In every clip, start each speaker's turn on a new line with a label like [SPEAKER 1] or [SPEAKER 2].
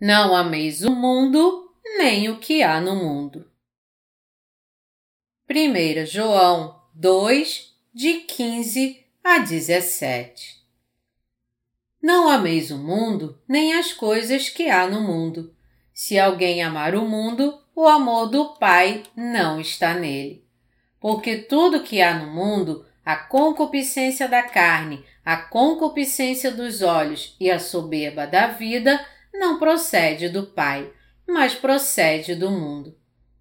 [SPEAKER 1] Não ameis o mundo, nem o que há no mundo. 1 João 2, de 15 a 17 Não ameis o mundo, nem as coisas que há no mundo. Se alguém amar o mundo, o amor do Pai não está nele. Porque tudo que há no mundo, a concupiscência da carne, a concupiscência dos olhos e a soberba da vida, não procede do Pai, mas procede do mundo.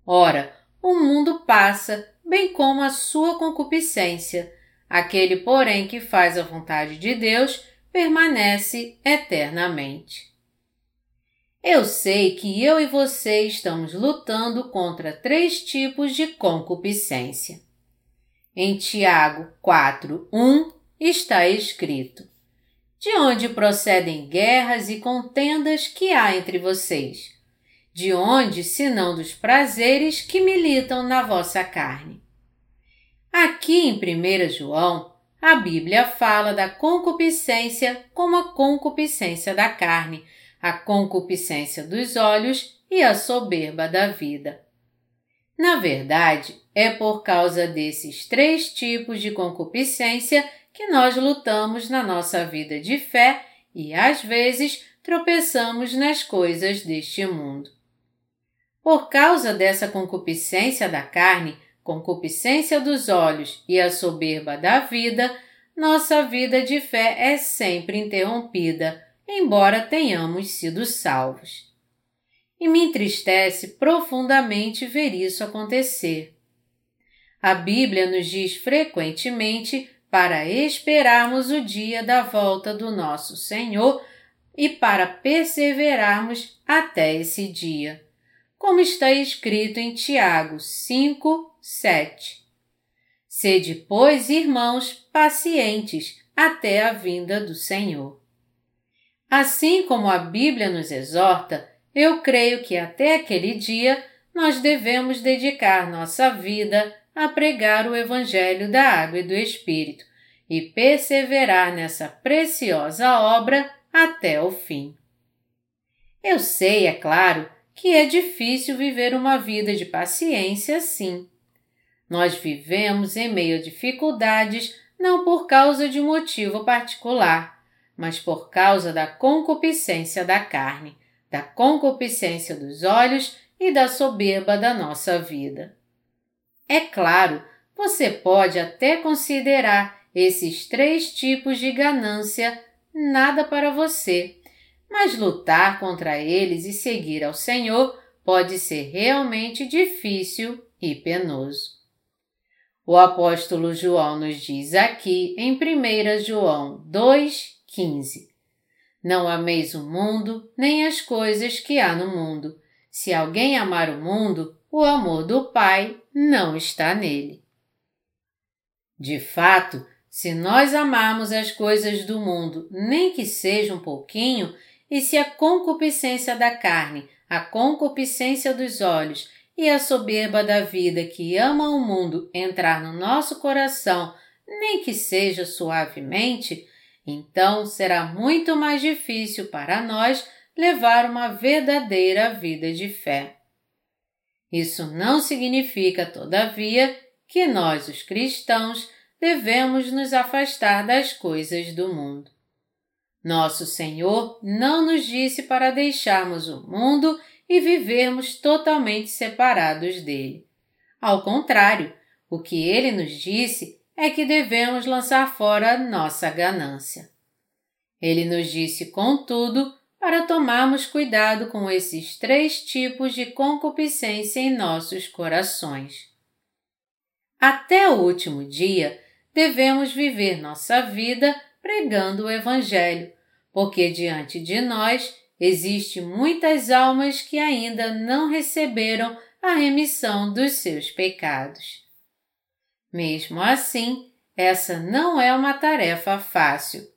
[SPEAKER 1] Ora, o mundo passa, bem como a sua concupiscência. Aquele, porém, que faz a vontade de Deus, permanece eternamente. Eu sei que eu e você estamos lutando contra três tipos de concupiscência. Em Tiago 4, 1 está escrito: de onde procedem guerras e contendas que há entre vocês? De onde, senão dos prazeres que militam na vossa carne? Aqui em 1 João, a Bíblia fala da concupiscência como a concupiscência da carne, a concupiscência dos olhos e a soberba da vida. Na verdade, é por causa desses três tipos de concupiscência que nós lutamos na nossa vida de fé e às vezes tropeçamos nas coisas deste mundo. Por causa dessa concupiscência da carne, concupiscência dos olhos e a soberba da vida, nossa vida de fé é sempre interrompida, embora tenhamos sido salvos. E me entristece profundamente ver isso acontecer. A Bíblia nos diz frequentemente para esperarmos o dia da volta do nosso Senhor e para perseverarmos até esse dia, como está escrito em Tiago 5, 7. Sede, pois, irmãos, pacientes até a vinda do Senhor. Assim como a Bíblia nos exorta, eu creio que até aquele dia nós devemos dedicar nossa vida a pregar o Evangelho da Água e do Espírito e perseverar nessa preciosa obra até o fim. Eu sei, é claro, que é difícil viver uma vida de paciência assim. Nós vivemos em meio a dificuldades não por causa de um motivo particular, mas por causa da concupiscência da carne, da concupiscência dos olhos e da soberba da nossa vida. É claro, você pode até considerar esses três tipos de ganância nada para você, mas lutar contra eles e seguir ao Senhor pode ser realmente difícil e penoso. O apóstolo João nos diz aqui em 1 João 2,15: Não ameis o mundo, nem as coisas que há no mundo. Se alguém amar o mundo, o amor do Pai não está nele. De fato, se nós amarmos as coisas do mundo, nem que seja um pouquinho, e se a concupiscência da carne, a concupiscência dos olhos e a soberba da vida que ama o mundo entrar no nosso coração, nem que seja suavemente, então será muito mais difícil para nós levar uma verdadeira vida de fé. Isso não significa, todavia, que nós, os cristãos, devemos nos afastar das coisas do mundo. Nosso Senhor não nos disse para deixarmos o mundo e vivermos totalmente separados dele. Ao contrário, o que ele nos disse é que devemos lançar fora nossa ganância. Ele nos disse, contudo, para tomarmos cuidado com esses três tipos de concupiscência em nossos corações. Até o último dia, devemos viver nossa vida pregando o Evangelho, porque diante de nós existe muitas almas que ainda não receberam a remissão dos seus pecados. Mesmo assim, essa não é uma tarefa fácil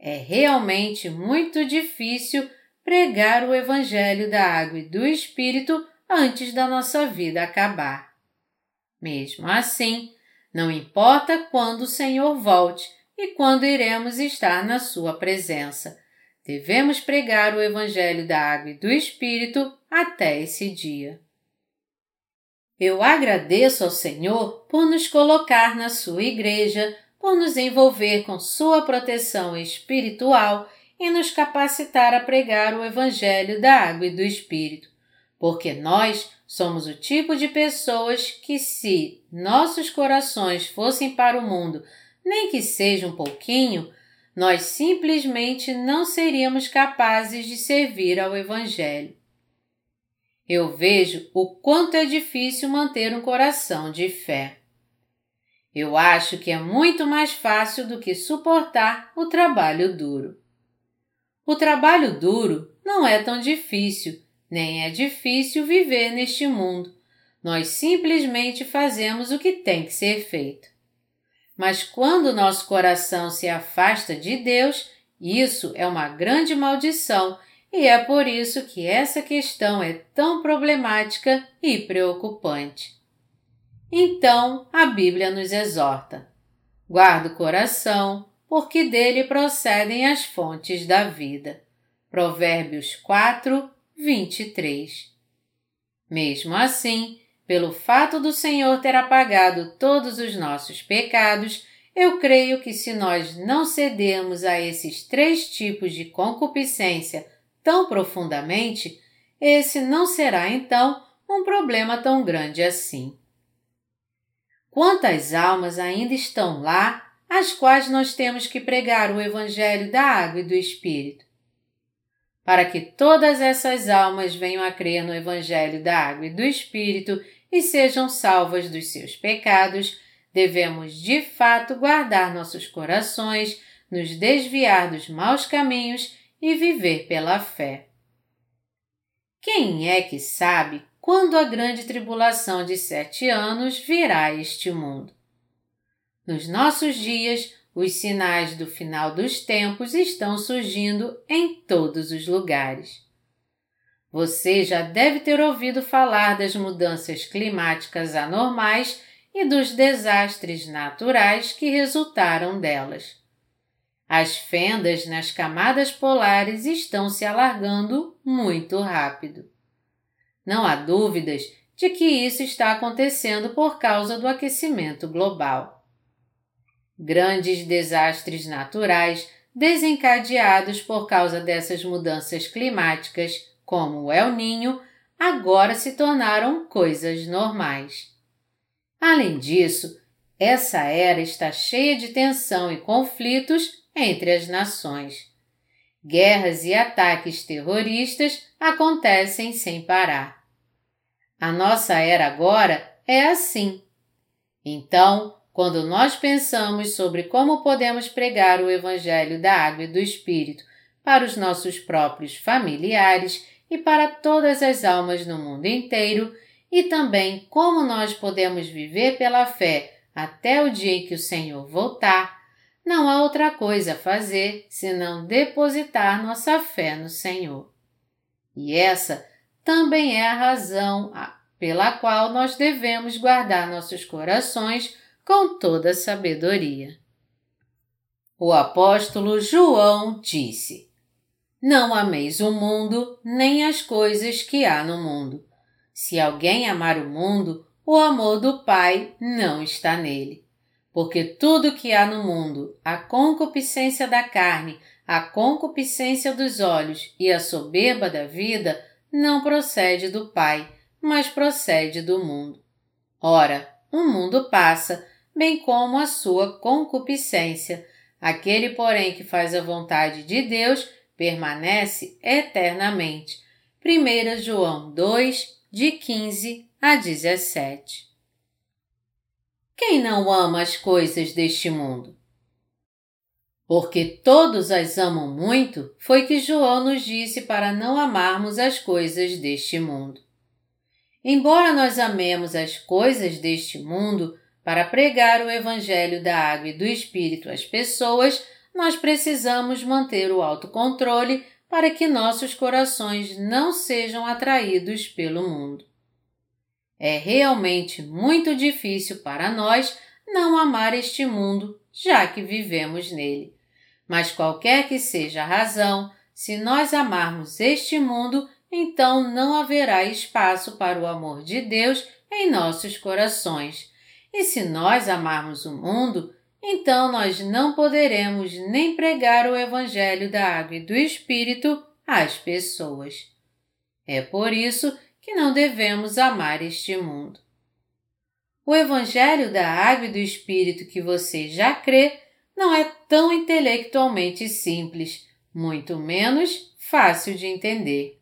[SPEAKER 1] é realmente muito difícil pregar o Evangelho da Água e do Espírito antes da nossa vida acabar. Mesmo assim, não importa quando o Senhor volte e quando iremos estar na Sua presença, devemos pregar o Evangelho da Água e do Espírito até esse dia. Eu agradeço ao Senhor por nos colocar na Sua Igreja, por nos envolver com Sua proteção espiritual e nos capacitar a pregar o Evangelho da Água e do Espírito, porque nós somos o tipo de pessoas que, se nossos corações fossem para o mundo, nem que seja um pouquinho, nós simplesmente não seríamos capazes de servir ao Evangelho eu vejo o quanto é difícil manter um coração de fé. Eu acho que é muito mais fácil do que suportar o trabalho duro. O trabalho duro não é tão difícil, nem é difícil viver neste mundo. Nós simplesmente fazemos o que tem que ser feito. Mas quando nosso coração se afasta de Deus, isso é uma grande maldição e é por isso que essa questão é tão problemática e preocupante. Então, a Bíblia nos exorta: guarda o coração, porque dele procedem as fontes da vida. Provérbios 4, 23. Mesmo assim, pelo fato do Senhor ter apagado todos os nossos pecados, eu creio que se nós não cedermos a esses três tipos de concupiscência tão profundamente, esse não será então um problema tão grande assim. Quantas almas ainda estão lá, às quais nós temos que pregar o Evangelho da Água e do Espírito? Para que todas essas almas venham a crer no Evangelho da Água e do Espírito e sejam salvas dos seus pecados, devemos de fato guardar nossos corações, nos desviar dos maus caminhos e viver pela fé. Quem é que sabe quando a grande tribulação de sete anos virá a este mundo? Nos nossos dias, os sinais do final dos tempos estão surgindo em todos os lugares. Você já deve ter ouvido falar das mudanças climáticas anormais e dos desastres naturais que resultaram delas. As fendas nas camadas polares estão se alargando muito rápido. Não há dúvidas de que isso está acontecendo por causa do aquecimento global. Grandes desastres naturais desencadeados por causa dessas mudanças climáticas, como o El Ninho, agora se tornaram coisas normais. Além disso, essa era está cheia de tensão e conflitos entre as nações. Guerras e ataques terroristas acontecem sem parar. A nossa era agora é assim. Então, quando nós pensamos sobre como podemos pregar o Evangelho da Água e do Espírito para os nossos próprios familiares e para todas as almas no mundo inteiro, e também como nós podemos viver pela fé até o dia em que o Senhor voltar, não há outra coisa a fazer senão depositar nossa fé no Senhor. E essa também é a razão pela qual nós devemos guardar nossos corações com toda sabedoria. O apóstolo João disse: Não ameis o mundo, nem as coisas que há no mundo. Se alguém amar o mundo, o amor do Pai não está nele porque tudo que há no mundo, a concupiscência da carne, a concupiscência dos olhos e a soberba da vida, não procede do Pai, mas procede do mundo. Ora, o mundo passa, bem como a sua concupiscência. Aquele, porém, que faz a vontade de Deus permanece eternamente. 1 João 2, de 15 a 17. Quem não ama as coisas deste mundo? Porque todos as amam muito, foi que João nos disse para não amarmos as coisas deste mundo. Embora nós amemos as coisas deste mundo para pregar o Evangelho da Água e do Espírito às pessoas, nós precisamos manter o autocontrole para que nossos corações não sejam atraídos pelo mundo. É realmente muito difícil para nós não amar este mundo, já que vivemos nele. Mas qualquer que seja a razão, se nós amarmos este mundo, então não haverá espaço para o amor de Deus em nossos corações. E se nós amarmos o mundo, então nós não poderemos nem pregar o Evangelho da Água e do Espírito às pessoas. É por isso que não devemos amar este mundo. O Evangelho da Água e do Espírito que você já crê não é tão intelectualmente simples, muito menos fácil de entender.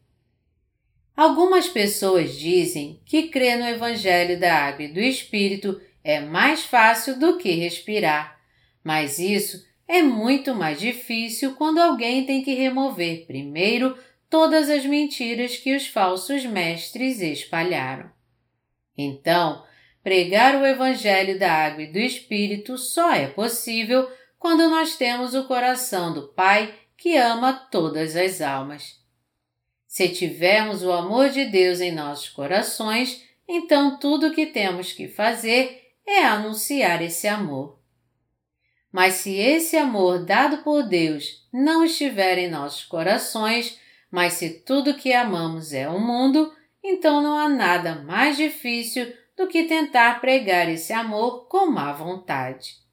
[SPEAKER 1] Algumas pessoas dizem que crer no Evangelho da Água e do Espírito é mais fácil do que respirar, mas isso é muito mais difícil quando alguém tem que remover primeiro todas as mentiras que os falsos mestres espalharam. Então, pregar o Evangelho da Água e do Espírito só é possível quando nós temos o coração do Pai que ama todas as almas. Se tivermos o amor de Deus em nossos corações, então tudo o que temos que fazer é anunciar esse amor. Mas se esse amor dado por Deus não estiver em nossos corações, mas se tudo que amamos é o mundo, então não há nada mais difícil do que tentar pregar esse amor com má vontade.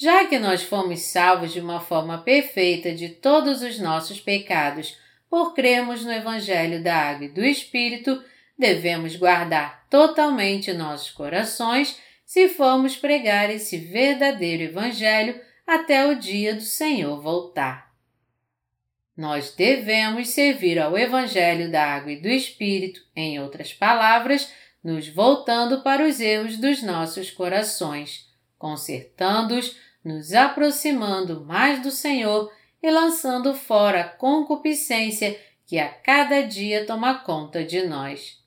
[SPEAKER 1] Já que nós fomos salvos de uma forma perfeita de todos os nossos pecados por crermos no Evangelho da Água e do Espírito, devemos guardar totalmente nossos corações se formos pregar esse verdadeiro Evangelho até o dia do Senhor voltar. Nós devemos servir ao Evangelho da Água e do Espírito, em outras palavras, nos voltando para os erros dos nossos corações, consertando-os nos aproximando mais do Senhor e lançando fora a concupiscência que a cada dia toma conta de nós.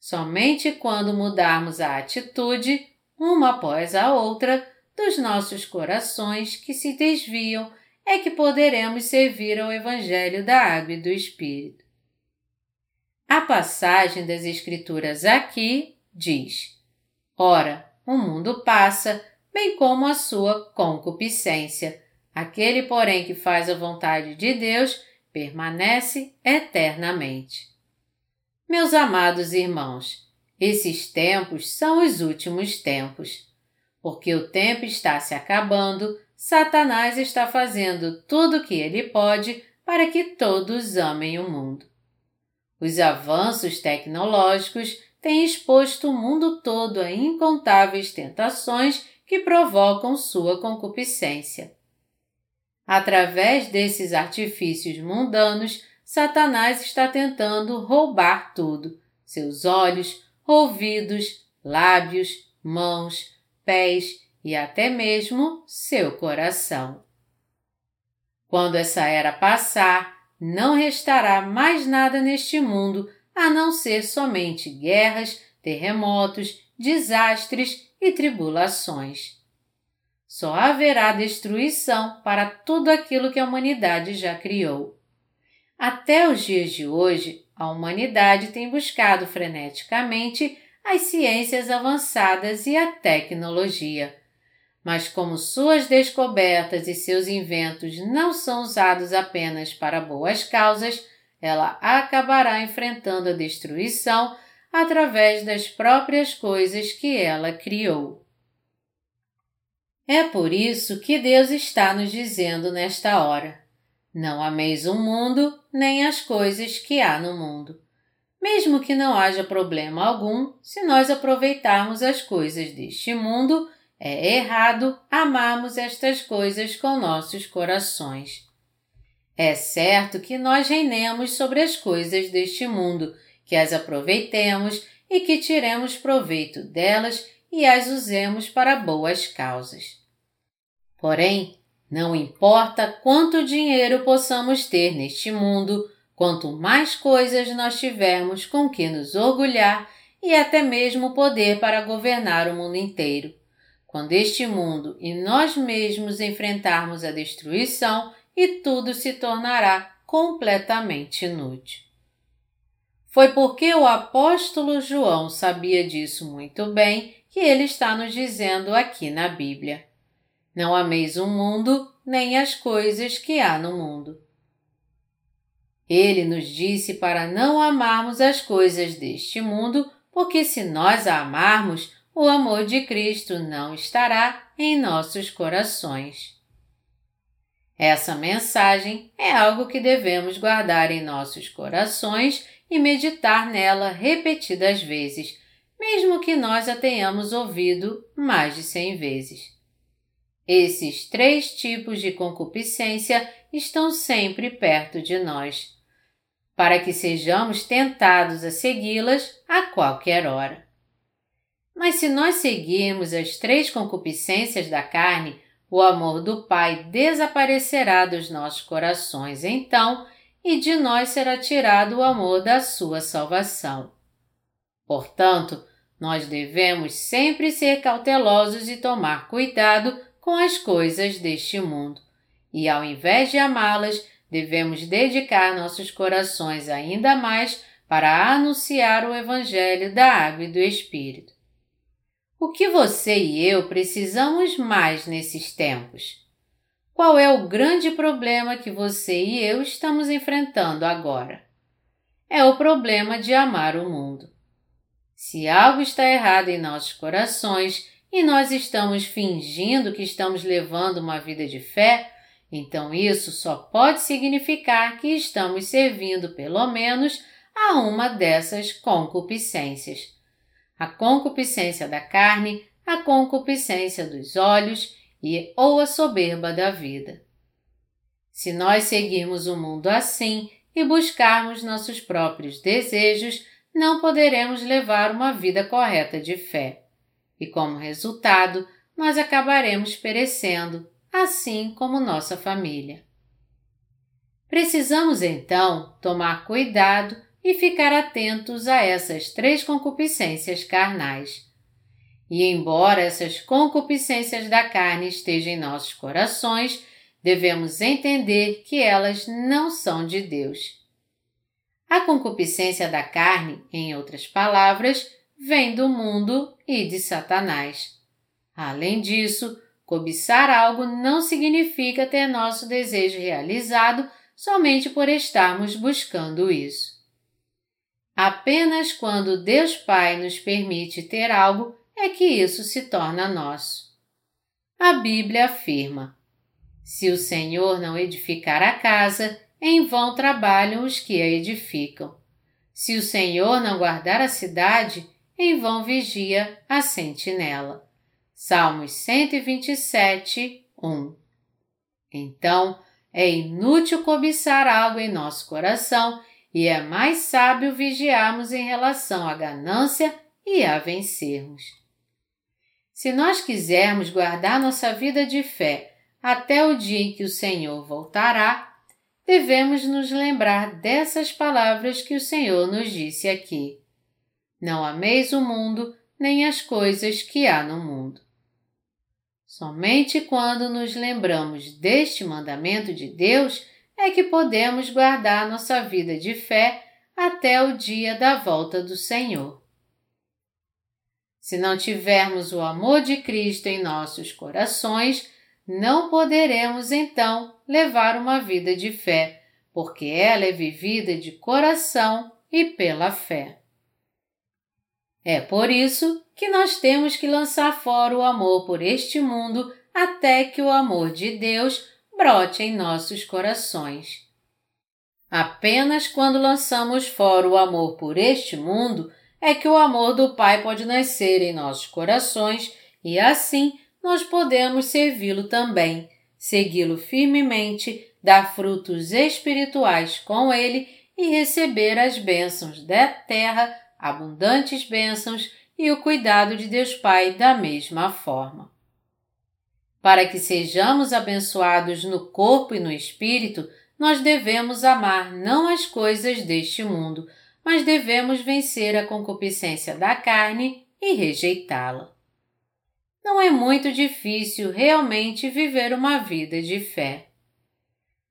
[SPEAKER 1] Somente quando mudarmos a atitude, uma após a outra, dos nossos corações que se desviam, é que poderemos servir ao Evangelho da Água e do Espírito. A passagem das Escrituras aqui diz: Ora, o mundo passa, bem como a sua concupiscência. Aquele, porém, que faz a vontade de Deus permanece eternamente. Meus amados irmãos, esses tempos são os últimos tempos. Porque o tempo está se acabando, Satanás está fazendo tudo o que ele pode para que todos amem o mundo. Os avanços tecnológicos têm exposto o mundo todo a incontáveis tentações que provocam sua concupiscência. Através desses artifícios mundanos, Satanás está tentando roubar tudo: seus olhos, ouvidos, lábios, mãos, pés e até mesmo seu coração. Quando essa era passar, não restará mais nada neste mundo a não ser somente guerras, terremotos, desastres e tribulações. Só haverá destruição para tudo aquilo que a humanidade já criou. Até os dias de hoje, a humanidade tem buscado freneticamente as ciências avançadas e a tecnologia. Mas, como suas descobertas e seus inventos não são usados apenas para boas causas, ela acabará enfrentando a destruição através das próprias coisas que ela criou. É por isso que Deus está nos dizendo nesta hora: não ameis o mundo nem as coisas que há no mundo. Mesmo que não haja problema algum, se nós aproveitarmos as coisas deste mundo, é errado amarmos estas coisas com nossos corações. É certo que nós reinemos sobre as coisas deste mundo que as aproveitemos e que tiremos proveito delas e as usemos para boas causas. Porém, não importa quanto dinheiro possamos ter neste mundo, quanto mais coisas nós tivermos com que nos orgulhar e até mesmo poder para governar o mundo inteiro. Quando este mundo e nós mesmos enfrentarmos a destruição, e tudo se tornará completamente inútil. Foi porque o apóstolo João sabia disso muito bem que ele está nos dizendo aqui na Bíblia. Não ameis o mundo, nem as coisas que há no mundo. Ele nos disse para não amarmos as coisas deste mundo, porque se nós a amarmos, o amor de Cristo não estará em nossos corações. Essa mensagem é algo que devemos guardar em nossos corações e meditar nela repetidas vezes, mesmo que nós a tenhamos ouvido mais de cem vezes. Esses três tipos de concupiscência estão sempre perto de nós, para que sejamos tentados a segui-las a qualquer hora. Mas se nós seguirmos as três concupiscências da carne, o amor do Pai desaparecerá dos nossos corações então, e de nós será tirado o amor da sua salvação. Portanto, nós devemos sempre ser cautelosos e tomar cuidado com as coisas deste mundo, e ao invés de amá-las, devemos dedicar nossos corações ainda mais para anunciar o Evangelho da Água e do Espírito. O que você e eu precisamos mais nesses tempos? Qual é o grande problema que você e eu estamos enfrentando agora? É o problema de amar o mundo. Se algo está errado em nossos corações e nós estamos fingindo que estamos levando uma vida de fé, então isso só pode significar que estamos servindo pelo menos a uma dessas concupiscências a concupiscência da carne, a concupiscência dos olhos e ou a soberba da vida. Se nós seguirmos o mundo assim e buscarmos nossos próprios desejos, não poderemos levar uma vida correta de fé. E como resultado, nós acabaremos perecendo, assim como nossa família. Precisamos então tomar cuidado e ficar atentos a essas três concupiscências carnais. E embora essas concupiscências da carne estejam em nossos corações, devemos entender que elas não são de Deus. A concupiscência da carne, em outras palavras, vem do mundo e de Satanás. Além disso, cobiçar algo não significa ter nosso desejo realizado somente por estarmos buscando isso. Apenas quando Deus Pai nos permite ter algo é que isso se torna nosso. A Bíblia afirma: Se o Senhor não edificar a casa, em vão trabalham os que a edificam. Se o Senhor não guardar a cidade, em vão vigia a sentinela. Salmos 127, 1. Então, é inútil cobiçar algo em nosso coração e é mais sábio vigiarmos em relação à ganância e a vencermos. Se nós quisermos guardar nossa vida de fé até o dia em que o Senhor voltará, devemos nos lembrar dessas palavras que o Senhor nos disse aqui. Não ameis o mundo, nem as coisas que há no mundo. Somente quando nos lembramos deste mandamento de Deus é que podemos guardar nossa vida de fé até o dia da volta do Senhor. Se não tivermos o amor de Cristo em nossos corações, não poderemos então levar uma vida de fé, porque ela é vivida de coração e pela fé. É por isso que nós temos que lançar fora o amor por este mundo até que o amor de Deus brote em nossos corações. Apenas quando lançamos fora o amor por este mundo é que o amor do Pai pode nascer em nossos corações e assim nós podemos servi-lo também, segui-lo firmemente, dar frutos espirituais com ele e receber as bênçãos da terra, abundantes bênçãos e o cuidado de Deus Pai da mesma forma. Para que sejamos abençoados no corpo e no espírito, nós devemos amar não as coisas deste mundo, mas devemos vencer a concupiscência da carne e rejeitá-la. Não é muito difícil realmente viver uma vida de fé.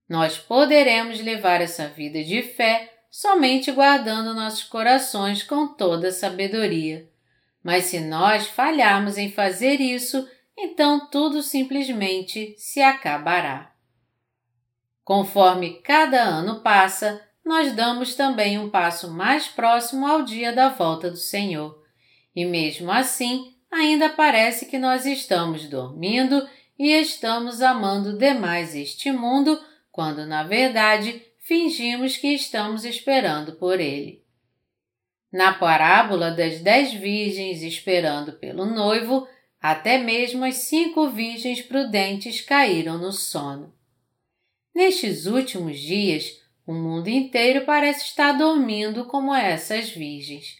[SPEAKER 1] Nós poderemos levar essa vida de fé somente guardando nossos corações com toda sabedoria. Mas se nós falharmos em fazer isso, então tudo simplesmente se acabará. Conforme cada ano passa, nós damos também um passo mais próximo ao dia da volta do Senhor. E mesmo assim, ainda parece que nós estamos dormindo e estamos amando demais este mundo, quando na verdade fingimos que estamos esperando por ele. Na parábola das dez virgens esperando pelo noivo, até mesmo as cinco virgens prudentes caíram no sono. Nestes últimos dias, o mundo inteiro parece estar dormindo como essas virgens.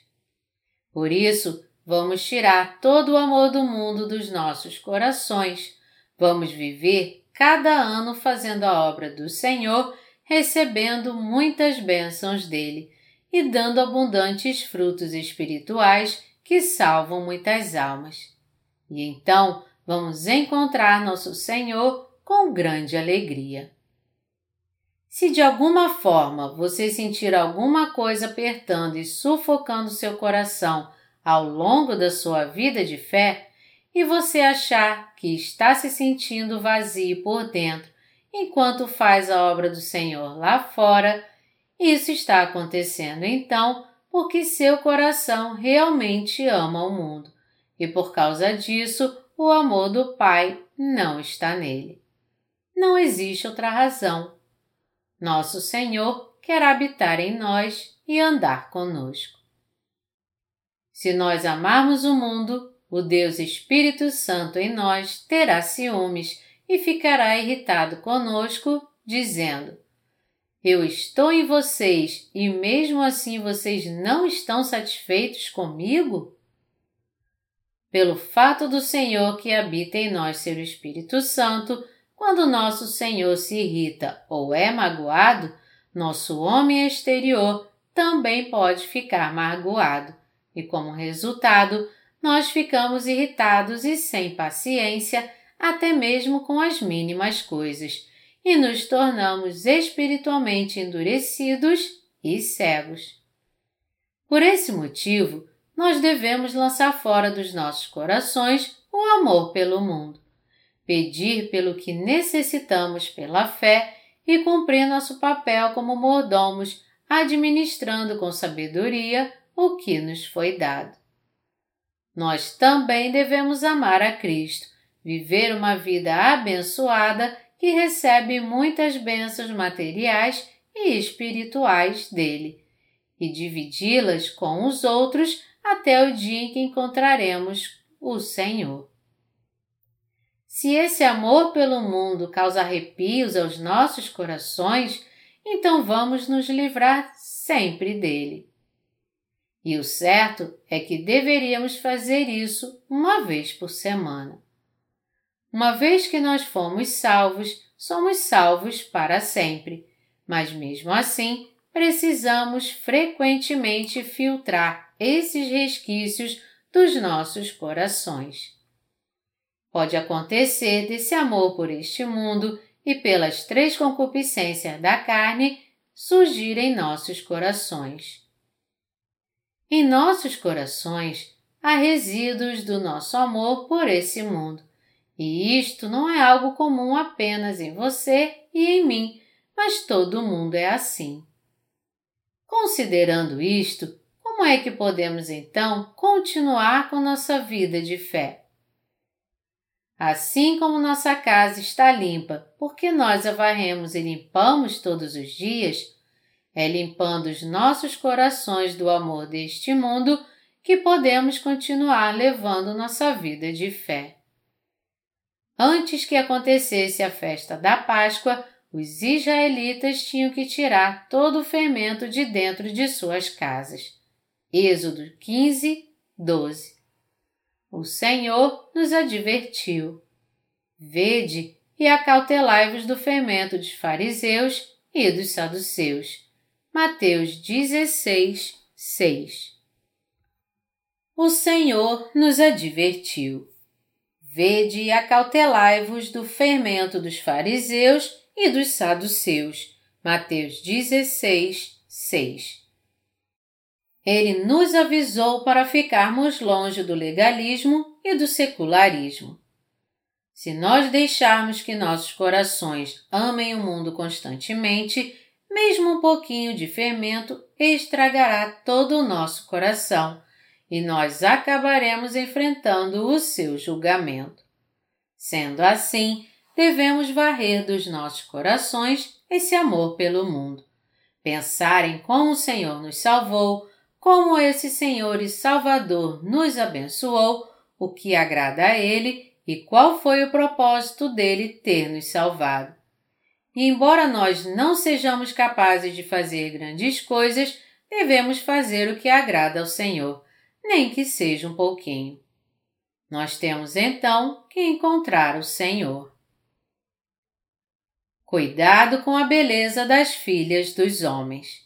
[SPEAKER 1] Por isso, vamos tirar todo o amor do mundo dos nossos corações. Vamos viver cada ano fazendo a obra do Senhor, recebendo muitas bênçãos dele e dando abundantes frutos espirituais que salvam muitas almas. E então vamos encontrar nosso Senhor com grande alegria. Se de alguma forma você sentir alguma coisa apertando e sufocando seu coração ao longo da sua vida de fé, e você achar que está se sentindo vazio por dentro enquanto faz a obra do Senhor lá fora, isso está acontecendo então porque seu coração realmente ama o mundo e por causa disso o amor do Pai não está nele. Não existe outra razão nosso Senhor quer habitar em nós e andar conosco. Se nós amarmos o mundo, o Deus Espírito Santo em nós terá ciúmes e ficará irritado conosco, dizendo: Eu estou em vocês e mesmo assim vocês não estão satisfeitos comigo? Pelo fato do Senhor que habita em nós ser o Espírito Santo, quando nosso Senhor se irrita ou é magoado, nosso homem exterior também pode ficar magoado, e como resultado, nós ficamos irritados e sem paciência, até mesmo com as mínimas coisas, e nos tornamos espiritualmente endurecidos e cegos. Por esse motivo, nós devemos lançar fora dos nossos corações o amor pelo mundo pedir pelo que necessitamos pela fé e cumprir nosso papel como mordomos, administrando com sabedoria o que nos foi dado. Nós também devemos amar a Cristo, viver uma vida abençoada que recebe muitas bênçãos materiais e espirituais dele, e dividi-las com os outros até o dia em que encontraremos o Senhor. Se esse amor pelo mundo causa arrepios aos nossos corações, então vamos nos livrar sempre dele. E o certo é que deveríamos fazer isso uma vez por semana. Uma vez que nós fomos salvos, somos salvos para sempre, mas mesmo assim precisamos frequentemente filtrar esses resquícios dos nossos corações. Pode acontecer desse amor por este mundo e pelas três concupiscências da carne surgir em nossos corações. Em nossos corações há resíduos do nosso amor por esse mundo, e isto não é algo comum apenas em você e em mim, mas todo mundo é assim. Considerando isto, como é que podemos então continuar com nossa vida de fé? Assim como nossa casa está limpa, porque nós a varremos e limpamos todos os dias, é limpando os nossos corações do amor deste mundo que podemos continuar levando nossa vida de fé. Antes que acontecesse a festa da Páscoa, os israelitas tinham que tirar todo o fermento de dentro de suas casas. Êxodo 15, 12 o Senhor nos advertiu: Vede e acautelai-vos do fermento dos fariseus e dos saduceus. Mateus 16, 6 O Senhor nos advertiu: Vede e acautelai-vos do fermento dos fariseus e dos saduceus. Mateus 16, 6 ele nos avisou para ficarmos longe do legalismo e do secularismo. Se nós deixarmos que nossos corações amem o mundo constantemente, mesmo um pouquinho de fermento estragará todo o nosso coração e nós acabaremos enfrentando o seu julgamento. Sendo assim, devemos varrer dos nossos corações esse amor pelo mundo. Pensar em como o Senhor nos salvou, como esse Senhor e Salvador nos abençoou, o que agrada a Ele e qual foi o propósito dele ter nos salvado. E embora nós não sejamos capazes de fazer grandes coisas, devemos fazer o que agrada ao Senhor, nem que seja um pouquinho. Nós temos então que encontrar o Senhor. Cuidado com a beleza das filhas dos homens.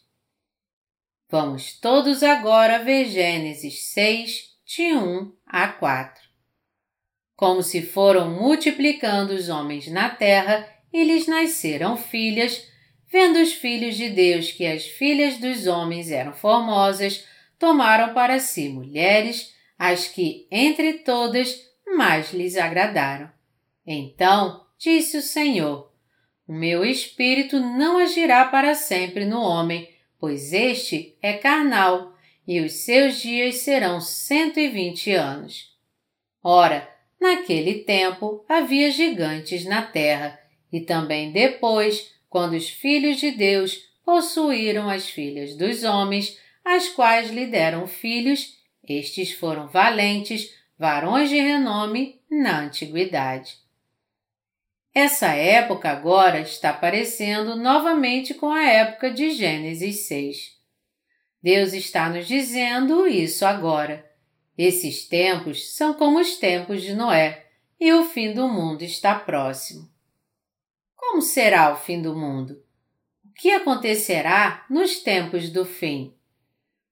[SPEAKER 1] Vamos todos agora ver Gênesis 6, de 1 a 4. Como se foram multiplicando os homens na terra e lhes nasceram filhas, vendo os filhos de Deus que as filhas dos homens eram formosas, tomaram para si mulheres, as que, entre todas, mais lhes agradaram. Então disse o Senhor: o meu espírito não agirá para sempre no homem, pois este é carnal, e os seus dias serão cento e vinte anos. Ora, naquele tempo havia gigantes na terra, e também depois, quando os filhos de Deus possuíram as filhas dos homens, as quais lhe deram filhos, estes foram valentes, varões de renome na antiguidade. Essa época agora está parecendo novamente com a época de Gênesis 6. Deus está nos dizendo isso agora. Esses tempos são como os tempos de Noé e o fim do mundo está próximo. Como será o fim do mundo? O que acontecerá nos tempos do fim?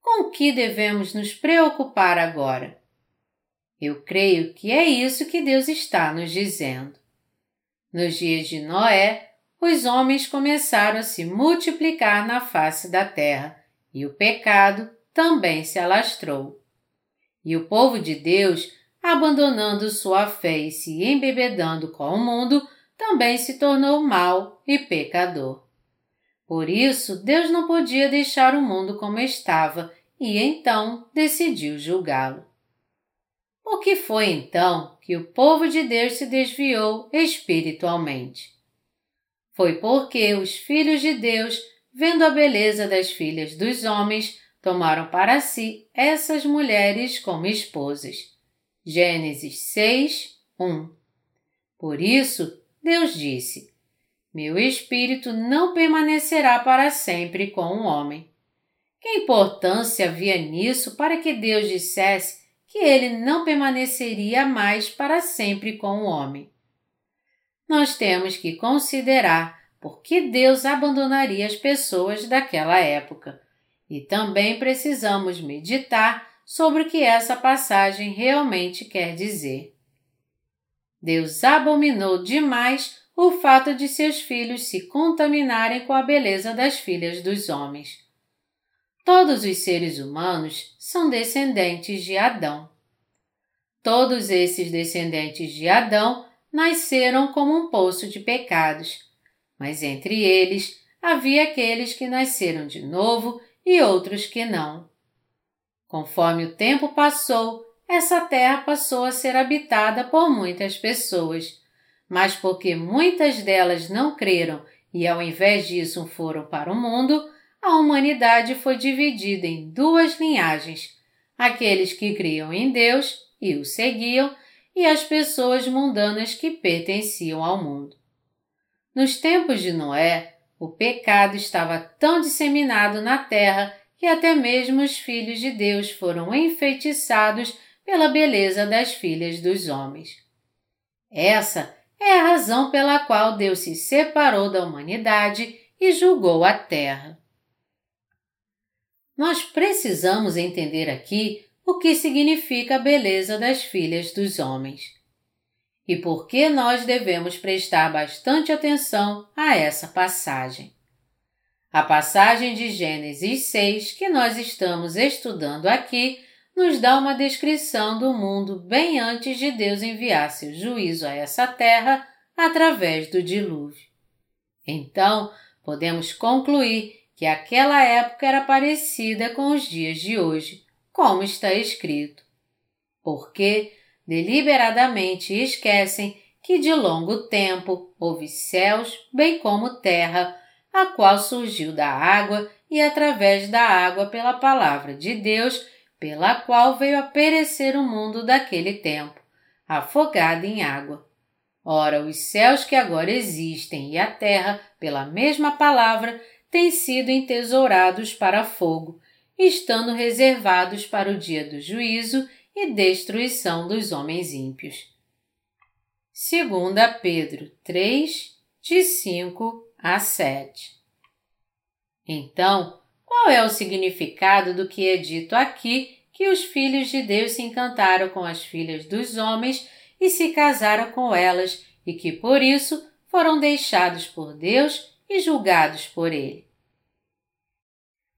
[SPEAKER 1] Com o que devemos nos preocupar agora? Eu creio que é isso que Deus está nos dizendo. Nos dias de Noé, os homens começaram a se multiplicar na face da terra e o pecado também se alastrou. E o povo de Deus, abandonando sua fé e se embebedando com o mundo, também se tornou mau e pecador. Por isso, Deus não podia deixar o mundo como estava e então decidiu julgá-lo. O que foi então que o povo de Deus se desviou espiritualmente? Foi porque os filhos de Deus, vendo a beleza das filhas dos homens, tomaram para si essas mulheres como esposas. Gênesis 6, 1. Por isso, Deus disse: Meu espírito não permanecerá para sempre com o homem. Que importância havia nisso para que Deus dissesse que ele não permaneceria mais para sempre com o homem. Nós temos que considerar por que Deus abandonaria as pessoas daquela época. E também precisamos meditar sobre o que essa passagem realmente quer dizer. Deus abominou demais o fato de seus filhos se contaminarem com a beleza das filhas dos homens. Todos os seres humanos são descendentes de Adão. Todos esses descendentes de Adão nasceram como um poço de pecados, mas entre eles havia aqueles que nasceram de novo e outros que não. Conforme o tempo passou, essa terra passou a ser habitada por muitas pessoas, mas porque muitas delas não creram e ao invés disso foram para o mundo, a humanidade foi dividida em duas linhagens: aqueles que criam em Deus e o seguiam, e as pessoas mundanas que pertenciam ao mundo. Nos tempos de Noé, o pecado estava tão disseminado na terra que até mesmo os filhos de Deus foram enfeitiçados pela beleza das filhas dos homens. Essa é a razão pela qual Deus se separou da humanidade e julgou a terra. Nós precisamos entender aqui o que significa a beleza das filhas dos homens. E por que nós devemos prestar bastante atenção a essa passagem. A passagem de Gênesis 6 que nós estamos estudando aqui nos dá uma descrição do mundo bem antes de Deus enviar seu juízo a essa terra através do dilúvio. Então, podemos concluir que aquela época era parecida com os dias de hoje, como está escrito. Porque deliberadamente esquecem que de longo tempo houve céus, bem como terra, a qual surgiu da água e através da água pela palavra de Deus, pela qual veio a perecer o mundo daquele tempo, afogado em água. Ora, os céus que agora existem e a terra, pela mesma palavra, têm sido entesourados para fogo, estando reservados para o dia do juízo e destruição dos homens ímpios. 2 Pedro 3, de 5 a 7 Então, qual é o significado do que é dito aqui que os filhos de Deus se encantaram com as filhas dos homens e se casaram com elas e que por isso foram deixados por Deus e julgados por Ele?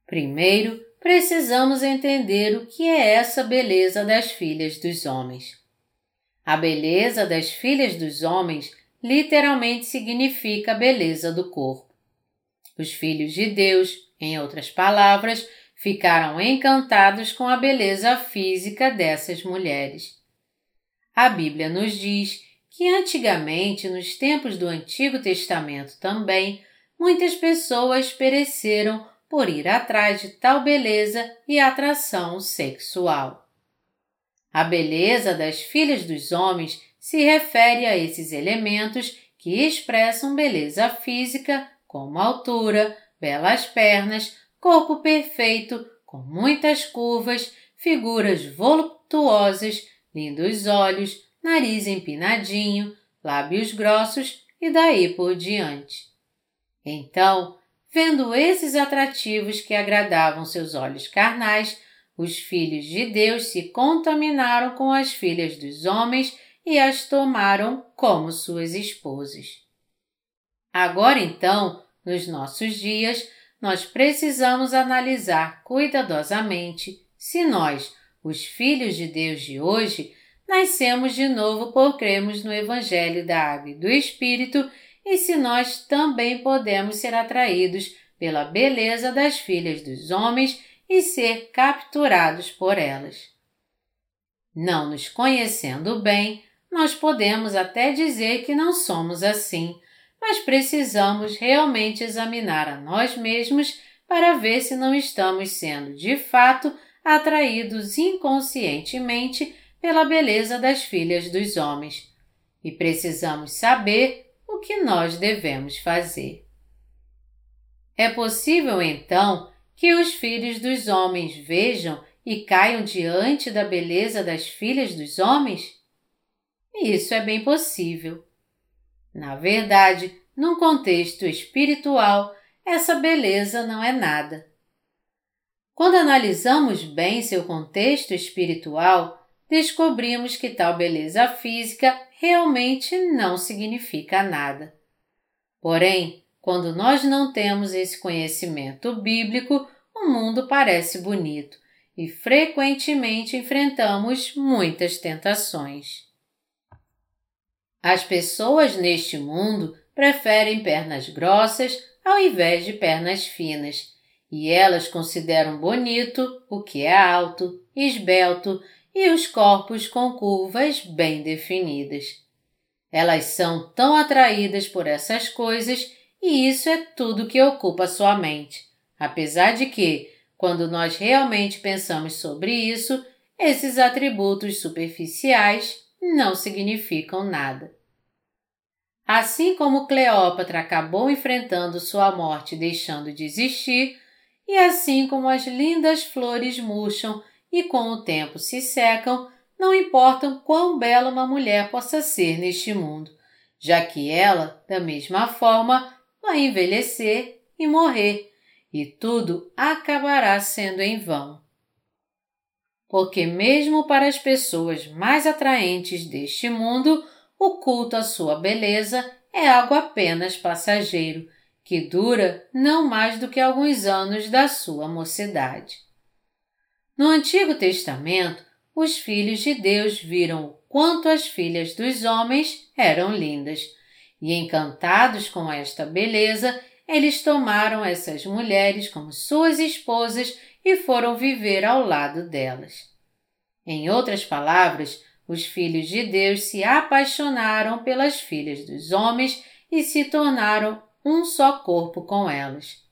[SPEAKER 1] Primeiro, precisamos entender o que é essa beleza das filhas dos homens. A beleza das filhas dos homens literalmente significa a beleza do corpo. Os filhos de Deus, em outras palavras, ficaram encantados com a beleza física dessas mulheres. A Bíblia nos diz que antigamente, nos tempos do Antigo Testamento também, muitas pessoas pereceram por ir atrás de tal beleza e atração sexual. A beleza das filhas dos homens se refere a esses elementos que expressam beleza física, como altura, belas pernas, corpo perfeito, com muitas curvas, figuras voluptuosas, lindos olhos, nariz empinadinho, lábios grossos e daí por diante. Então, vendo esses atrativos que agradavam seus olhos carnais, os filhos de Deus se contaminaram com as filhas dos homens e as tomaram como suas esposas. Agora então, nos nossos dias, nós precisamos analisar cuidadosamente se nós, os filhos de Deus de hoje, nascemos de novo por cremos no Evangelho da Água e do Espírito e se nós também podemos ser atraídos pela beleza das filhas dos homens e ser capturados por elas. Não nos conhecendo bem, nós podemos até dizer que não somos assim, mas precisamos realmente examinar a nós mesmos para ver se não estamos sendo de fato atraídos inconscientemente pela beleza das filhas dos homens. E precisamos saber o que nós devemos fazer. É possível então que os filhos dos homens vejam e caiam diante da beleza das filhas dos homens? Isso é bem possível. Na verdade, num contexto espiritual, essa beleza não é nada. Quando analisamos bem seu contexto espiritual, descobrimos que tal beleza física realmente não significa nada. Porém, quando nós não temos esse conhecimento bíblico, o mundo parece bonito e frequentemente enfrentamos muitas tentações. As pessoas neste mundo preferem pernas grossas ao invés de pernas finas, e elas consideram bonito o que é alto, esbelto e os corpos com curvas bem definidas. Elas são tão atraídas por essas coisas e isso é tudo que ocupa sua mente. Apesar de que, quando nós realmente pensamos sobre isso, esses atributos superficiais não significam nada. Assim como Cleópatra acabou enfrentando sua morte deixando de existir, e assim como as lindas flores murcham e com o tempo se secam, não importam quão bela uma mulher possa ser neste mundo, já que ela, da mesma forma, vai envelhecer e morrer, e tudo acabará sendo em vão. Porque, mesmo para as pessoas mais atraentes deste mundo, o culto à sua beleza é algo apenas passageiro, que dura não mais do que alguns anos da sua mocidade. No Antigo Testamento, os filhos de Deus viram o quanto as filhas dos homens eram lindas e encantados com esta beleza, eles tomaram essas mulheres como suas esposas e foram viver ao lado delas. Em outras palavras, os filhos de Deus se apaixonaram pelas filhas dos homens e se tornaram um só corpo com elas.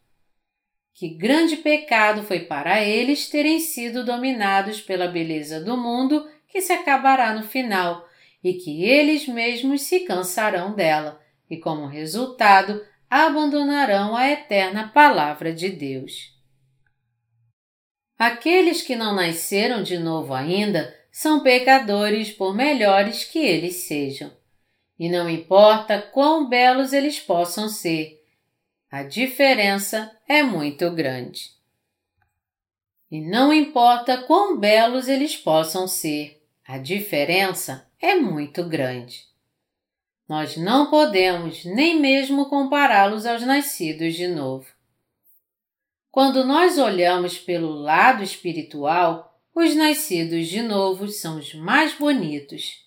[SPEAKER 1] Que grande pecado foi para eles terem sido dominados pela beleza do mundo que se acabará no final e que eles mesmos se cansarão dela e, como resultado, abandonarão a eterna Palavra de Deus. Aqueles que não nasceram de novo ainda são pecadores por melhores que eles sejam. E não importa quão belos eles possam ser, a diferença é muito grande. E não importa quão belos eles possam ser, a diferença é muito grande. Nós não podemos nem mesmo compará-los aos nascidos de novo. Quando nós olhamos pelo lado espiritual, os nascidos de novo são os mais bonitos.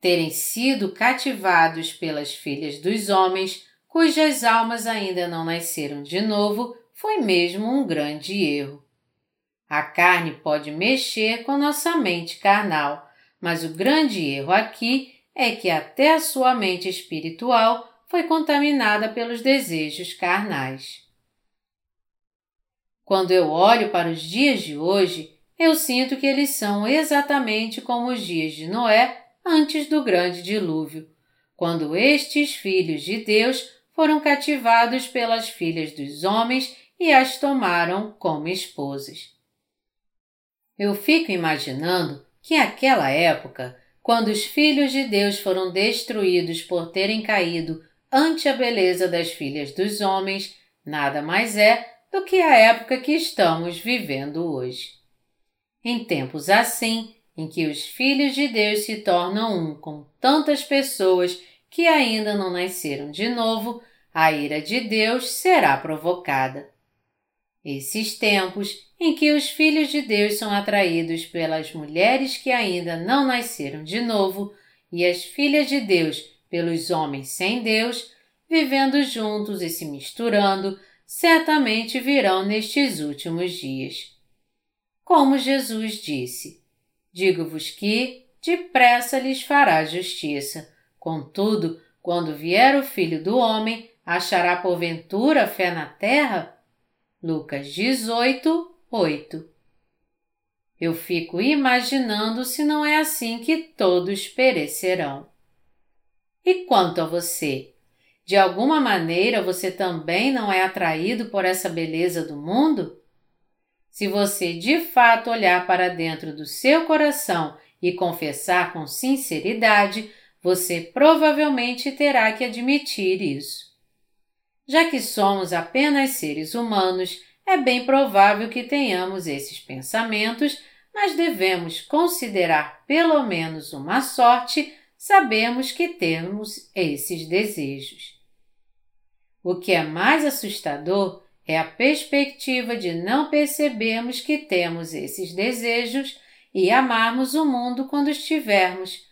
[SPEAKER 1] Terem sido cativados pelas filhas dos homens, cujas almas ainda não nasceram de novo, foi mesmo um grande erro. A carne pode mexer com nossa mente carnal, mas o grande erro aqui é que até a sua mente espiritual foi contaminada pelos desejos carnais. Quando eu olho para os dias de hoje, eu sinto que eles são exatamente como os dias de Noé antes do grande dilúvio, quando estes filhos de Deus foram cativados pelas filhas dos homens e as tomaram como esposas. Eu fico imaginando que aquela época quando os filhos de Deus foram destruídos por terem caído ante a beleza das filhas dos homens, nada mais é do que a época que estamos vivendo hoje. Em tempos assim, em que os filhos de Deus se tornam um com tantas pessoas que ainda não nasceram de novo, a ira de Deus será provocada. Esses tempos em que os filhos de Deus são atraídos pelas mulheres que ainda não nasceram de novo e as filhas de Deus pelos homens sem Deus, vivendo juntos e se misturando, certamente virão nestes últimos dias. Como Jesus disse: Digo-vos que depressa lhes fará justiça. Contudo, quando vier o Filho do Homem, achará porventura fé na terra? Lucas 18, 8. Eu fico imaginando se não é assim que todos perecerão. E quanto a você? De alguma maneira você também não é atraído por essa beleza do mundo? Se você de fato olhar para dentro do seu coração e confessar com sinceridade, você provavelmente terá que admitir isso. Já que somos apenas seres humanos, é bem provável que tenhamos esses pensamentos, mas devemos considerar pelo menos uma sorte sabemos que temos esses desejos. O que é mais assustador é a perspectiva de não percebermos que temos esses desejos e amarmos o mundo quando estivermos.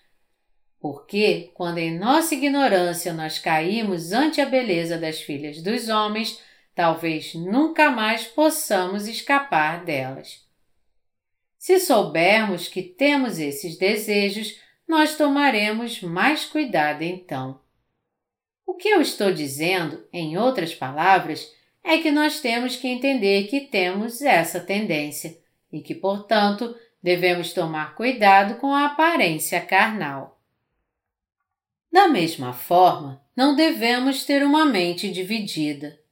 [SPEAKER 1] Porque, quando em nossa ignorância nós caímos ante a beleza das filhas dos homens, talvez nunca mais possamos escapar delas. Se soubermos que temos esses desejos, nós tomaremos mais cuidado então. O que eu estou dizendo, em outras palavras, é que nós temos que entender que temos essa tendência e que, portanto, devemos tomar cuidado com a aparência carnal. Da mesma forma, não devemos ter uma mente dividida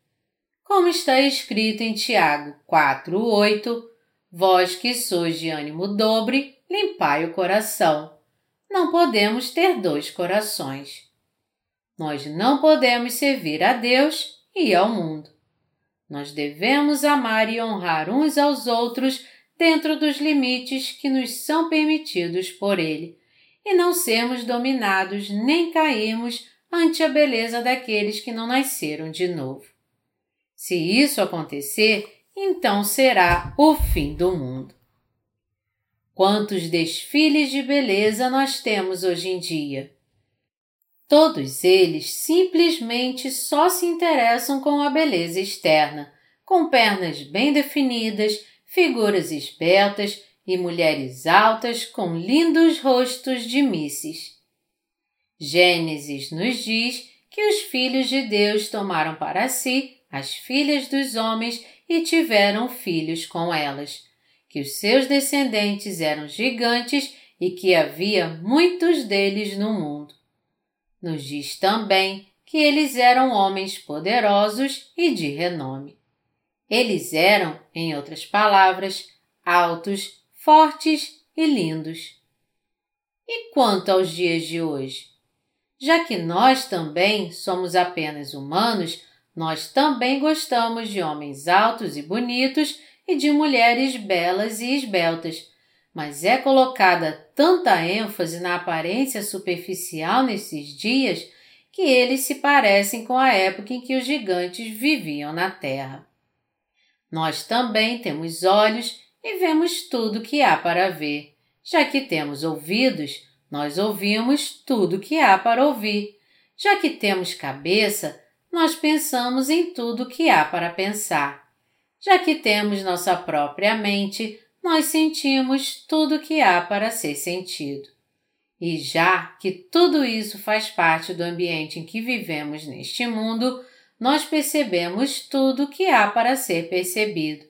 [SPEAKER 1] como está escrito em Tiago 4:8, vós que sois de ânimo dobre, limpai o coração. Não podemos ter dois corações. Nós não podemos servir a Deus e ao mundo. Nós devemos amar e honrar uns aos outros dentro dos limites que nos são permitidos por Ele, e não sermos dominados nem cairmos ante a beleza daqueles que não nasceram de novo. Se isso acontecer, então será o fim do mundo. Quantos desfiles de beleza nós temos hoje em dia! Todos eles simplesmente só se interessam com a beleza externa, com pernas bem definidas, figuras esbeltas e mulheres altas com lindos rostos de misses. Gênesis nos diz que os filhos de Deus tomaram para si as filhas dos homens e tiveram filhos com elas, que os seus descendentes eram gigantes e que havia muitos deles no mundo. Nos diz também que eles eram homens poderosos e de renome. Eles eram, em outras palavras, altos, fortes e lindos. E quanto aos dias de hoje? Já que nós também somos apenas humanos, nós também gostamos de homens altos e bonitos e de mulheres belas e esbeltas, mas é colocada tanta ênfase na aparência superficial nesses dias que eles se parecem com a época em que os gigantes viviam na Terra. Nós também temos olhos e vemos tudo que há para ver. Já que temos ouvidos, nós ouvimos tudo que há para ouvir. Já que temos cabeça, nós pensamos em tudo que há para pensar. Já que temos nossa própria mente, nós sentimos tudo que há para ser sentido. E já que tudo isso faz parte do ambiente em que vivemos neste mundo, nós percebemos tudo que há para ser percebido,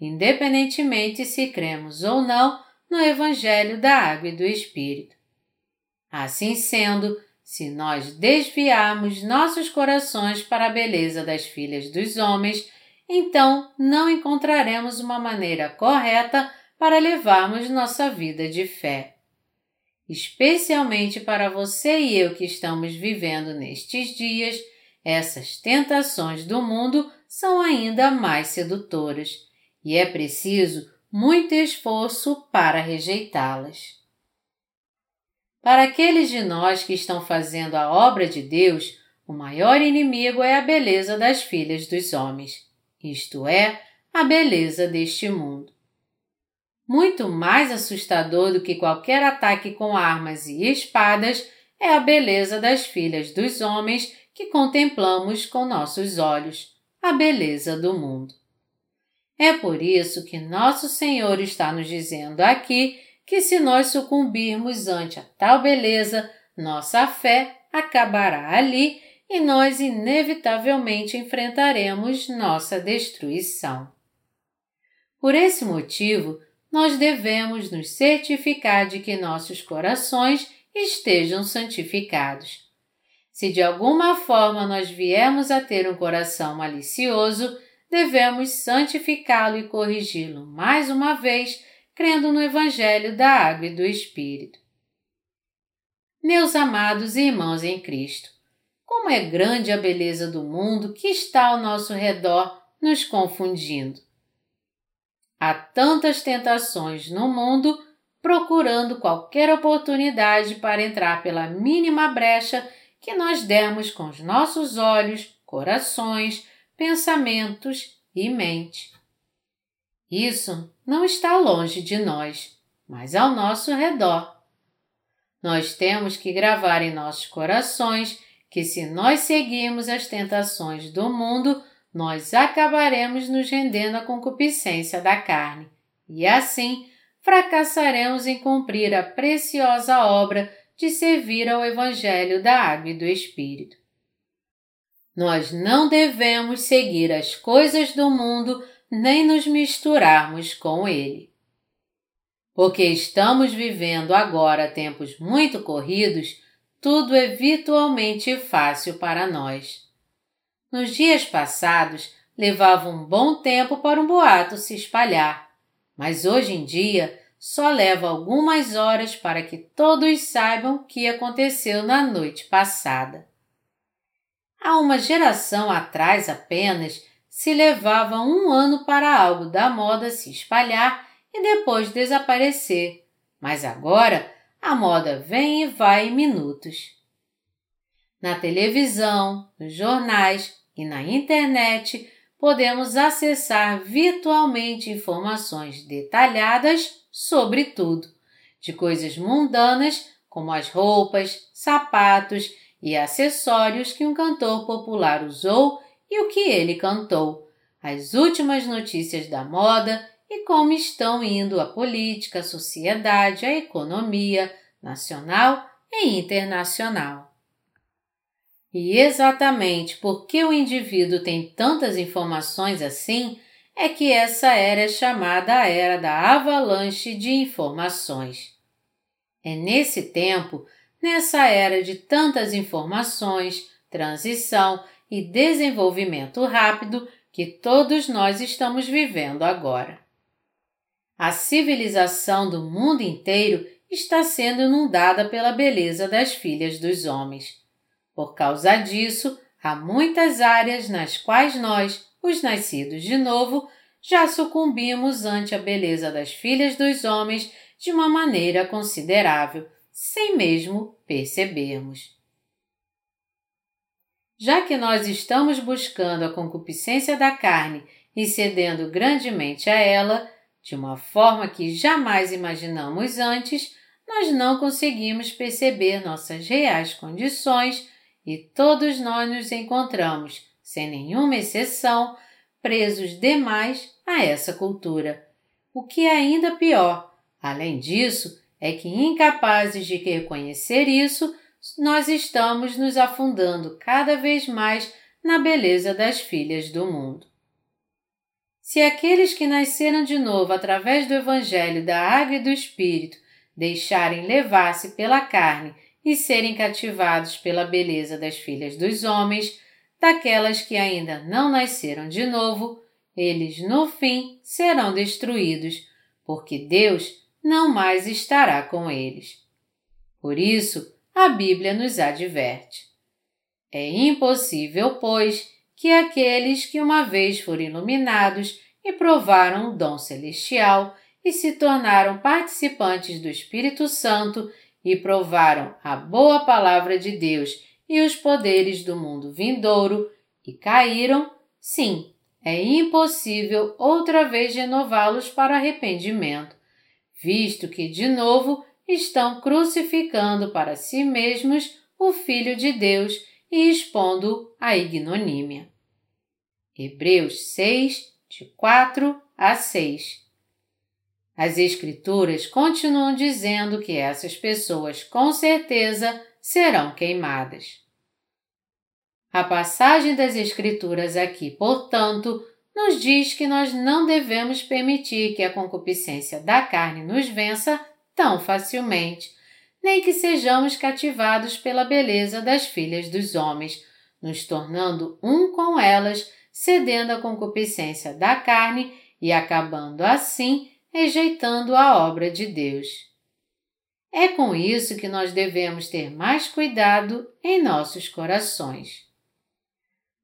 [SPEAKER 1] independentemente se cremos ou não no Evangelho da Água e do Espírito. Assim sendo, se nós desviarmos nossos corações para a beleza das filhas dos homens, então não encontraremos uma maneira correta para levarmos nossa vida de fé. Especialmente para você e eu que estamos vivendo nestes dias, essas tentações do mundo são ainda mais sedutoras e é preciso muito esforço para rejeitá-las. Para aqueles de nós que estão fazendo a obra de Deus, o maior inimigo é a beleza das filhas dos homens, isto é, a beleza deste mundo. Muito mais assustador do que qualquer ataque com armas e espadas é a beleza das filhas dos homens que contemplamos com nossos olhos, a beleza do mundo. É por isso que nosso Senhor está nos dizendo aqui que se nós sucumbirmos ante a tal beleza, nossa fé acabará ali e nós inevitavelmente enfrentaremos nossa destruição. Por esse motivo, nós devemos nos certificar de que nossos corações estejam santificados. Se de alguma forma nós viemos a ter um coração malicioso, devemos santificá-lo e corrigi-lo mais uma vez crendo no Evangelho da Água e do Espírito. Meus amados irmãos em Cristo, como é grande a beleza do mundo que está ao nosso redor, nos confundindo. Há tantas tentações no mundo procurando qualquer oportunidade para entrar pela mínima brecha que nós demos com os nossos olhos, corações, pensamentos e mente. Isso não está longe de nós, mas ao nosso redor. Nós temos que gravar em nossos corações que se nós seguirmos as tentações do mundo, nós acabaremos nos rendendo à concupiscência da carne e assim fracassaremos em cumprir a preciosa obra de servir ao Evangelho da Água e do Espírito. Nós não devemos seguir as coisas do mundo nem nos misturarmos com ele. Porque estamos vivendo agora tempos muito corridos, tudo é virtualmente fácil para nós. Nos dias passados, levava um bom tempo para um boato se espalhar, mas hoje em dia só leva algumas horas para que todos saibam o que aconteceu na noite passada. Há uma geração atrás apenas, se levava um ano para algo da moda se espalhar e depois desaparecer, mas agora a moda vem e vai em minutos. Na televisão, nos jornais e na internet podemos acessar virtualmente informações detalhadas sobre tudo, de coisas mundanas como as roupas, sapatos e acessórios que um cantor popular usou e o que ele cantou, as últimas notícias da moda e como estão indo a política, a sociedade, a economia nacional e internacional. E exatamente porque o indivíduo tem tantas informações assim, é que essa era é chamada a era da avalanche de informações. É nesse tempo, nessa era de tantas informações, transição e desenvolvimento rápido que todos nós estamos vivendo agora. A civilização do mundo inteiro está sendo inundada pela beleza das filhas dos homens. Por causa disso, há muitas áreas nas quais nós, os nascidos de novo, já sucumbimos ante a beleza das filhas dos homens de uma maneira considerável, sem mesmo percebermos. Já que nós estamos buscando a concupiscência da carne e cedendo grandemente a ela, de uma forma que jamais imaginamos antes, nós não conseguimos perceber nossas reais condições e todos nós nos encontramos, sem nenhuma exceção, presos demais a essa cultura. O que é ainda pior, além disso, é que incapazes de reconhecer isso, nós estamos nos afundando cada vez mais na beleza das filhas do mundo. Se aqueles que nasceram de novo através do Evangelho da Água e do Espírito deixarem levar-se pela carne e serem cativados pela beleza das filhas dos homens, daquelas que ainda não nasceram de novo, eles no fim serão destruídos, porque Deus não mais estará com eles. Por isso, a Bíblia nos adverte. É impossível, pois, que aqueles que uma vez foram iluminados e provaram o dom celestial e se tornaram participantes do Espírito Santo e provaram a boa palavra de Deus e os poderes do mundo vindouro e caíram, sim, é impossível outra vez renová-los para arrependimento, visto que de novo estão crucificando para si mesmos o Filho de Deus e expondo a ignomínia. Hebreus 6, de 4 a 6. As Escrituras continuam dizendo que essas pessoas com certeza serão queimadas. A passagem das Escrituras aqui, portanto, nos diz que nós não devemos permitir que a concupiscência da carne nos vença tão facilmente, nem que sejamos cativados pela beleza das filhas dos homens, nos tornando um com elas, cedendo à concupiscência da carne e acabando assim rejeitando a obra de Deus. É com isso que nós devemos ter mais cuidado em nossos corações.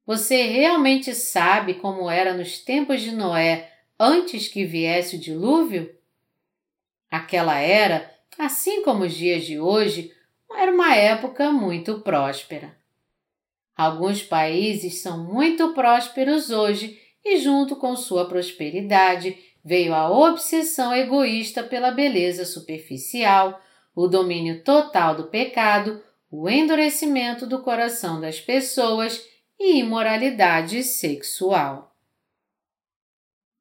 [SPEAKER 1] Você realmente sabe como era nos tempos de Noé antes que viesse o dilúvio? Aquela era, assim como os dias de hoje, era uma época muito próspera. Alguns países são muito prósperos hoje e, junto com sua prosperidade, veio a obsessão egoísta pela beleza superficial, o domínio total do pecado, o endurecimento do coração das pessoas e imoralidade sexual.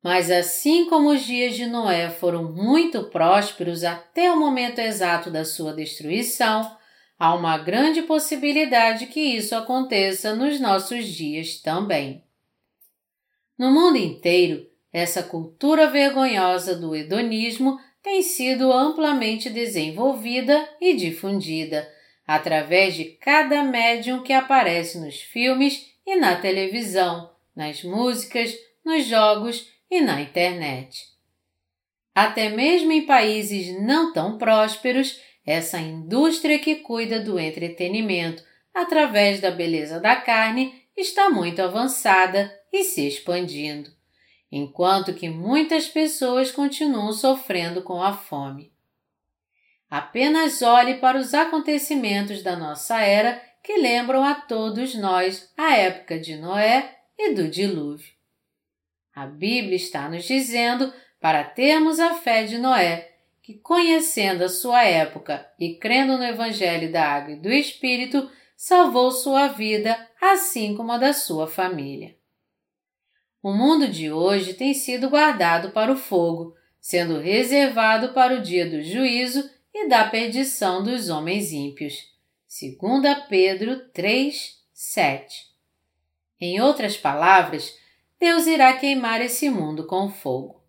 [SPEAKER 1] Mas assim como os dias de Noé foram muito prósperos até o momento exato da sua destruição, há uma grande possibilidade que isso aconteça nos nossos dias também. No mundo inteiro, essa cultura vergonhosa do hedonismo tem sido amplamente desenvolvida e difundida através de cada médium que aparece nos filmes e na televisão, nas músicas, nos jogos e na internet. Até mesmo em países não tão prósperos, essa indústria que cuida do entretenimento através da beleza da carne está muito avançada e se expandindo, enquanto que muitas pessoas continuam sofrendo com a fome. Apenas olhe para os acontecimentos da nossa era que lembram a todos nós a época de Noé e do dilúvio. A Bíblia está nos dizendo para termos a fé de Noé, que conhecendo a sua época e crendo no Evangelho da Água e do Espírito, salvou sua vida, assim como a da sua família. O mundo de hoje tem sido guardado para o fogo, sendo reservado para o dia do juízo e da perdição dos homens ímpios. 2 Pedro 3, 7. Em outras palavras, Deus irá queimar esse mundo com fogo.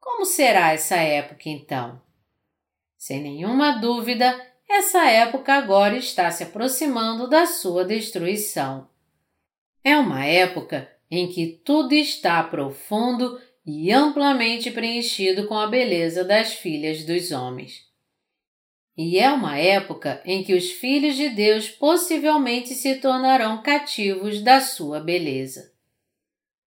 [SPEAKER 1] Como será essa época então? Sem nenhuma dúvida, essa época agora está se aproximando da sua destruição. É uma época em que tudo está profundo e amplamente preenchido com a beleza das filhas dos homens. E é uma época em que os filhos de Deus possivelmente se tornarão cativos da sua beleza.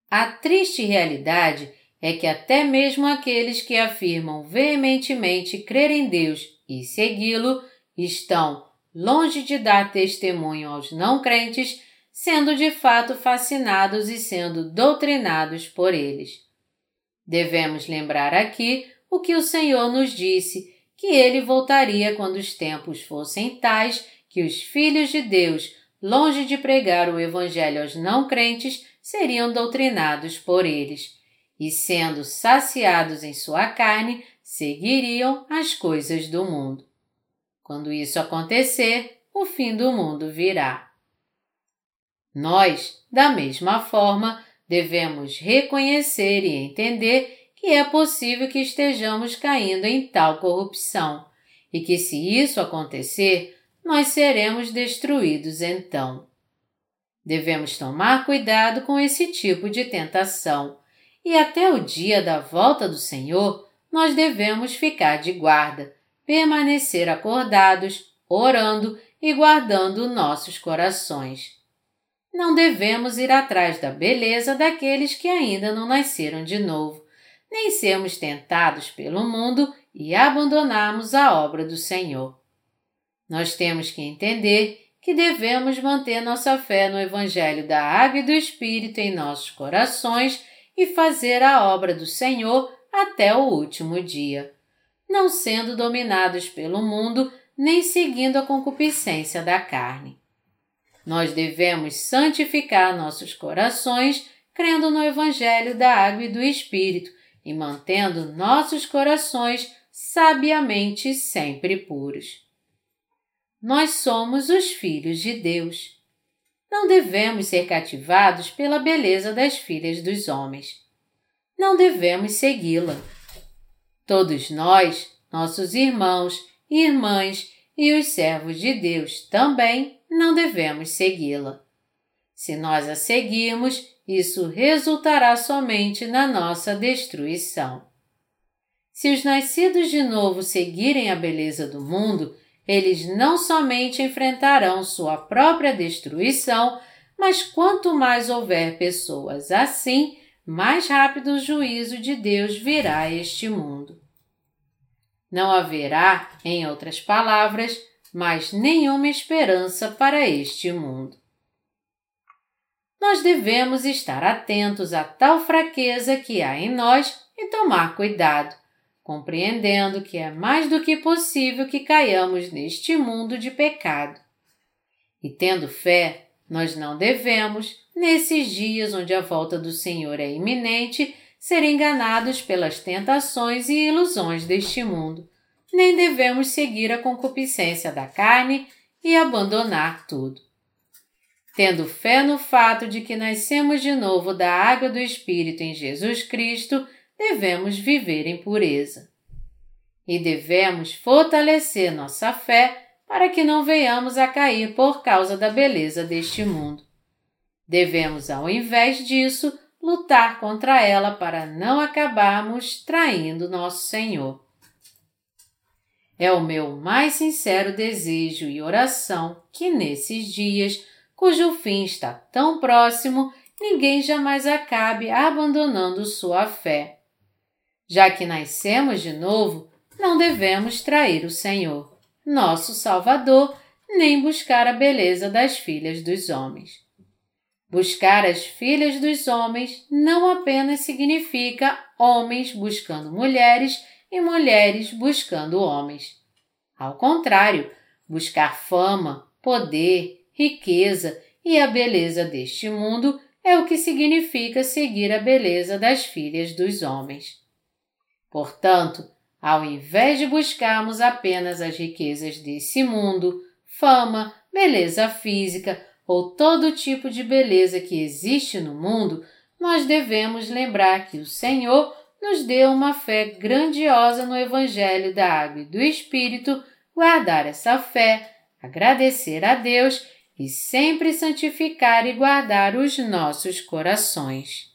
[SPEAKER 1] A triste realidade é que até mesmo aqueles que afirmam veementemente crer em Deus e segui-lo estão longe de dar testemunho aos não crentes, sendo de fato fascinados e sendo doutrinados por eles. Devemos lembrar aqui o que o Senhor nos disse, que ele voltaria quando os tempos fossem tais que os filhos de Deus, longe de pregar o Evangelho aos não crentes, seriam doutrinados por eles, e sendo saciados em sua carne, seguiriam as coisas do mundo. Quando isso acontecer, o fim do mundo virá. Nós, da mesma forma, devemos reconhecer e entender que é possível que estejamos caindo em tal corrupção e que, se isso acontecer, nós seremos destruídos então. Devemos tomar cuidado com esse tipo de tentação e até o dia da volta do Senhor nós devemos ficar de guarda, permanecer acordados, orando e guardando nossos corações. Não devemos ir atrás da beleza daqueles que ainda não nasceram de novo, nem sermos tentados pelo mundo e abandonarmos a obra do Senhor. Nós temos que entender que devemos manter nossa fé no Evangelho da Água e do Espírito em nossos corações e fazer a obra do Senhor até o último dia não sendo dominados pelo mundo nem seguindo a concupiscência da carne. Nós devemos santificar nossos corações crendo no Evangelho da Água e do Espírito e mantendo nossos corações sabiamente sempre puros. Nós somos os filhos de Deus. Não devemos ser cativados pela beleza das filhas dos homens. Não devemos segui-la Todos nós, nossos irmãos, irmãs e os servos de Deus também não devemos segui-la. Se nós a seguirmos, isso resultará somente na nossa destruição. Se os nascidos de novo seguirem a beleza do mundo, eles não somente enfrentarão sua própria destruição, mas quanto mais houver pessoas assim, mais rápido o juízo de Deus virá a este mundo. Não haverá, em outras palavras, mais nenhuma esperança para este mundo. Nós devemos estar atentos a tal fraqueza que há em nós e tomar cuidado, compreendendo que é mais do que possível que caiamos neste mundo de pecado. E tendo fé, nós não devemos, nesses dias onde a volta do Senhor é iminente, ser enganados pelas tentações e ilusões deste mundo, nem devemos seguir a concupiscência da carne e abandonar tudo. Tendo fé no fato de que nascemos de novo da água do Espírito em Jesus Cristo, devemos viver em pureza. E devemos fortalecer nossa fé para que não venhamos a cair por causa da beleza deste mundo. Devemos, ao invés disso, lutar contra ela para não acabarmos traindo nosso Senhor. É o meu mais sincero desejo e oração que nesses dias, cujo fim está tão próximo, ninguém jamais acabe abandonando sua fé. Já que nascemos de novo, não devemos trair o Senhor nosso Salvador, nem buscar a beleza das filhas dos homens. Buscar as filhas dos homens não apenas significa homens buscando mulheres e mulheres buscando homens. Ao contrário, buscar fama, poder, riqueza e a beleza deste mundo é o que significa seguir a beleza das filhas dos homens. Portanto, ao invés de buscarmos apenas as riquezas desse mundo, fama, beleza física ou todo tipo de beleza que existe no mundo, nós devemos lembrar que o Senhor nos deu uma fé grandiosa no Evangelho da Água e do Espírito, guardar essa fé, agradecer a Deus e sempre santificar e guardar os nossos corações.